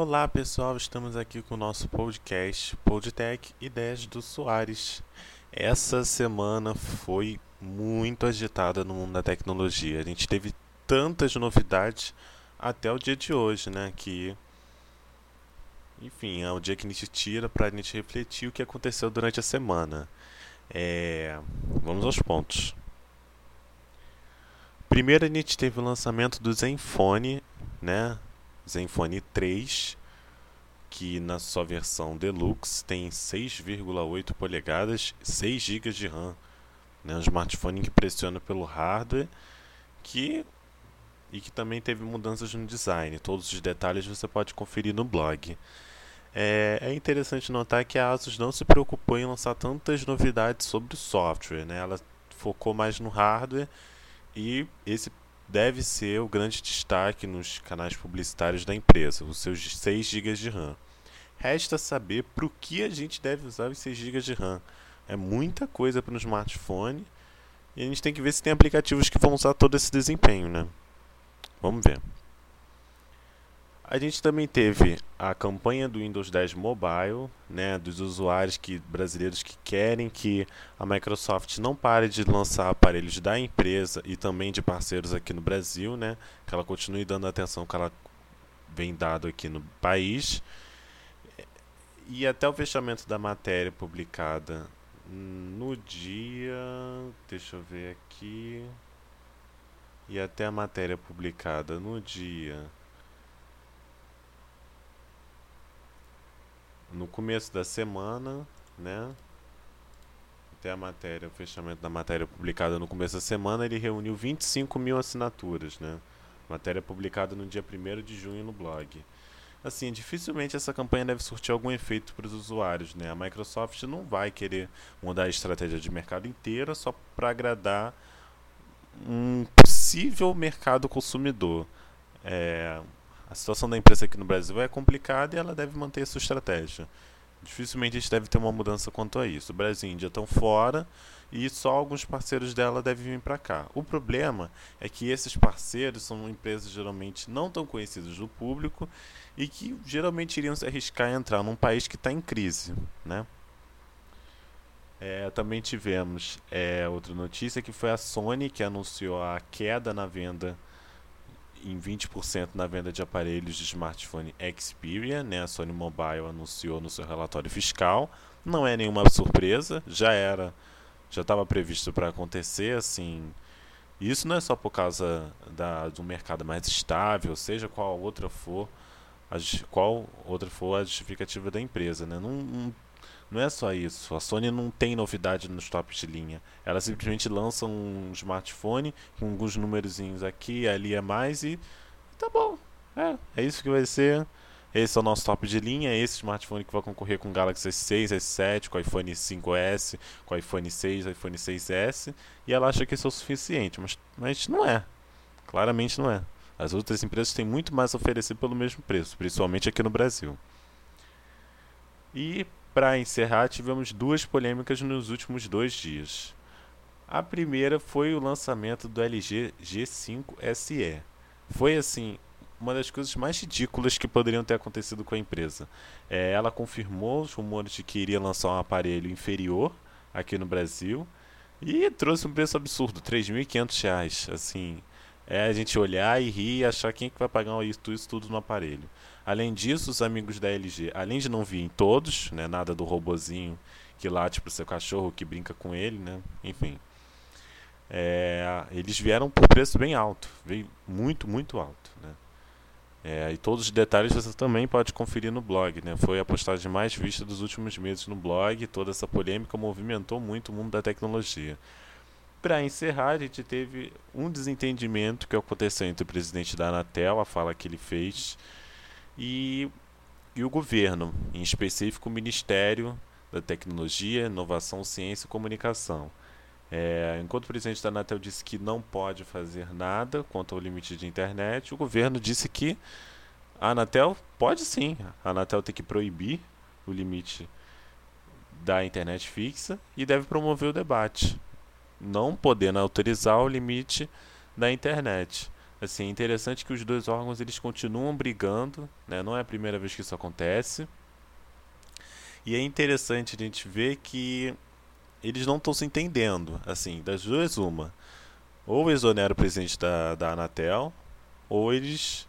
Olá pessoal, estamos aqui com o nosso podcast Podtech Ideias do Soares. Essa semana foi muito agitada no mundo da tecnologia. A gente teve tantas novidades até o dia de hoje, né? Que, enfim, é o dia que a gente tira para a gente refletir o que aconteceu durante a semana. É... Vamos aos pontos. Primeiro a gente teve o lançamento do Zenfone, né? Zenfone 3, que na sua versão Deluxe tem 6,8 polegadas, 6 GB de RAM. Né? Um smartphone que pressiona pelo hardware que, e que também teve mudanças no design. Todos os detalhes você pode conferir no blog. É, é interessante notar que a Asus não se preocupou em lançar tantas novidades sobre o software. Né? Ela focou mais no hardware e esse deve ser o grande destaque nos canais publicitários da empresa, os seus 6 GB de RAM. Resta saber para o que a gente deve usar os 6 GB de RAM. É muita coisa para um smartphone e a gente tem que ver se tem aplicativos que vão usar todo esse desempenho, né? Vamos ver. A gente também teve a campanha do Windows 10 Mobile, né, dos usuários que, brasileiros que querem que a Microsoft não pare de lançar aparelhos da empresa e também de parceiros aqui no Brasil, né, que ela continue dando a atenção que ela vem dado aqui no país. E até o fechamento da matéria publicada no dia, deixa eu ver aqui, e até a matéria publicada no dia no começo da semana, né? Até a matéria, o fechamento da matéria publicada no começo da semana, ele reuniu 25 mil assinaturas, né? Matéria publicada no dia 1 de junho no blog. Assim, dificilmente essa campanha deve surtir algum efeito para os usuários, né? A Microsoft não vai querer mudar a estratégia de mercado inteira só para agradar um possível mercado consumidor. É, a situação da empresa aqui no Brasil é complicada e ela deve manter sua estratégia. Dificilmente a gente deve ter uma mudança quanto a isso. O Brasil e a Índia estão fora e só alguns parceiros dela devem vir para cá. O problema é que esses parceiros são empresas geralmente não tão conhecidas do público e que geralmente iriam se arriscar a entrar num país que está em crise, né? É, também tivemos é, outra notícia que foi a Sony que anunciou a queda na venda em 20% na venda de aparelhos de smartphone Xperia, né? A Sony Mobile anunciou no seu relatório fiscal. Não é nenhuma surpresa, já era, já estava previsto para acontecer, assim. Isso não é só por causa da, do mercado mais estável, seja qual outra for, a, qual outra for a justificativa da empresa, né? Não, não não é só isso. A Sony não tem novidade nos tops de linha. Ela simplesmente lança um smartphone com alguns númerozinhos aqui ali a mais e tá bom. É, é isso que vai ser. Esse é o nosso top de linha. Esse smartphone que vai concorrer com o Galaxy S6, S7, com o iPhone 5S, com o iPhone 6, iPhone 6S. E ela acha que isso é o suficiente, mas, mas não é. Claramente não é. As outras empresas têm muito mais a oferecer pelo mesmo preço, principalmente aqui no Brasil. E para encerrar, tivemos duas polêmicas nos últimos dois dias. A primeira foi o lançamento do LG G5 SE. Foi assim uma das coisas mais ridículas que poderiam ter acontecido com a empresa. É, ela confirmou os rumores de que iria lançar um aparelho inferior aqui no Brasil e trouxe um preço absurdo, R$ 3.500. Assim, é a gente olhar e rir e achar quem é que vai pagar isso, isso tudo no aparelho. Além disso, os amigos da LG, além de não virem todos, né, nada do robozinho que late pro seu cachorro, que brinca com ele, né, enfim. É, eles vieram por preço bem alto, veio muito, muito alto, né. É, e todos os detalhes você também pode conferir no blog, né? Foi a postagem mais vista dos últimos meses no blog. Toda essa polêmica movimentou muito o mundo da tecnologia. Para encerrar, a gente teve um desentendimento que aconteceu entre o presidente da Anatel, a fala que ele fez, e, e o governo, em específico o Ministério da Tecnologia, Inovação, Ciência e Comunicação. É, enquanto o presidente da Anatel disse que não pode fazer nada quanto ao limite de internet, o governo disse que a Anatel pode sim. A Anatel tem que proibir o limite da internet fixa e deve promover o debate não podendo autorizar o limite da internet. Assim, é interessante que os dois órgãos eles continuam brigando, né? Não é a primeira vez que isso acontece. E é interessante a gente ver que eles não estão se entendendo. Assim, das duas, uma. Ou exonera o presidente da, da Anatel, ou eles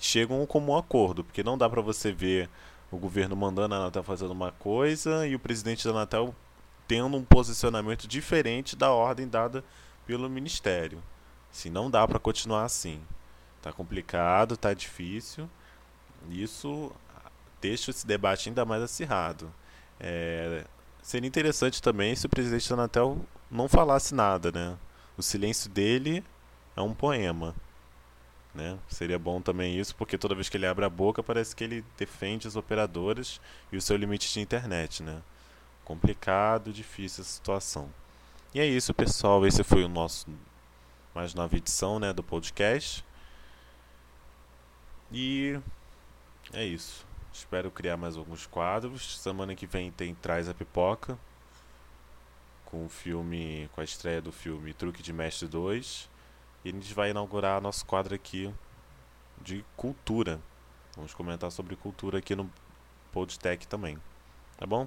chegam como um acordo, porque não dá para você ver o governo mandando a Anatel fazendo uma coisa e o presidente da Anatel tendo um posicionamento diferente da ordem dada pelo ministério. Se não dá para continuar assim. Tá complicado, tá difícil. Isso deixa esse debate ainda mais acirrado. É, seria interessante também se o presidente Anatel não falasse nada, né? O silêncio dele é um poema. Né? Seria bom também isso, porque toda vez que ele abre a boca parece que ele defende as operadoras e o seu limite de internet, né? Complicado, difícil a situação. E é isso, pessoal. Esse foi o nosso mais nova edição, né, do podcast. E é isso. Espero criar mais alguns quadros. Semana que vem tem Traz a Pipoca. Com o filme. Com a estreia do filme Truque de Mestre 2. E a gente vai inaugurar nosso quadro aqui de cultura. Vamos comentar sobre cultura aqui no Podtech também. Tá bom?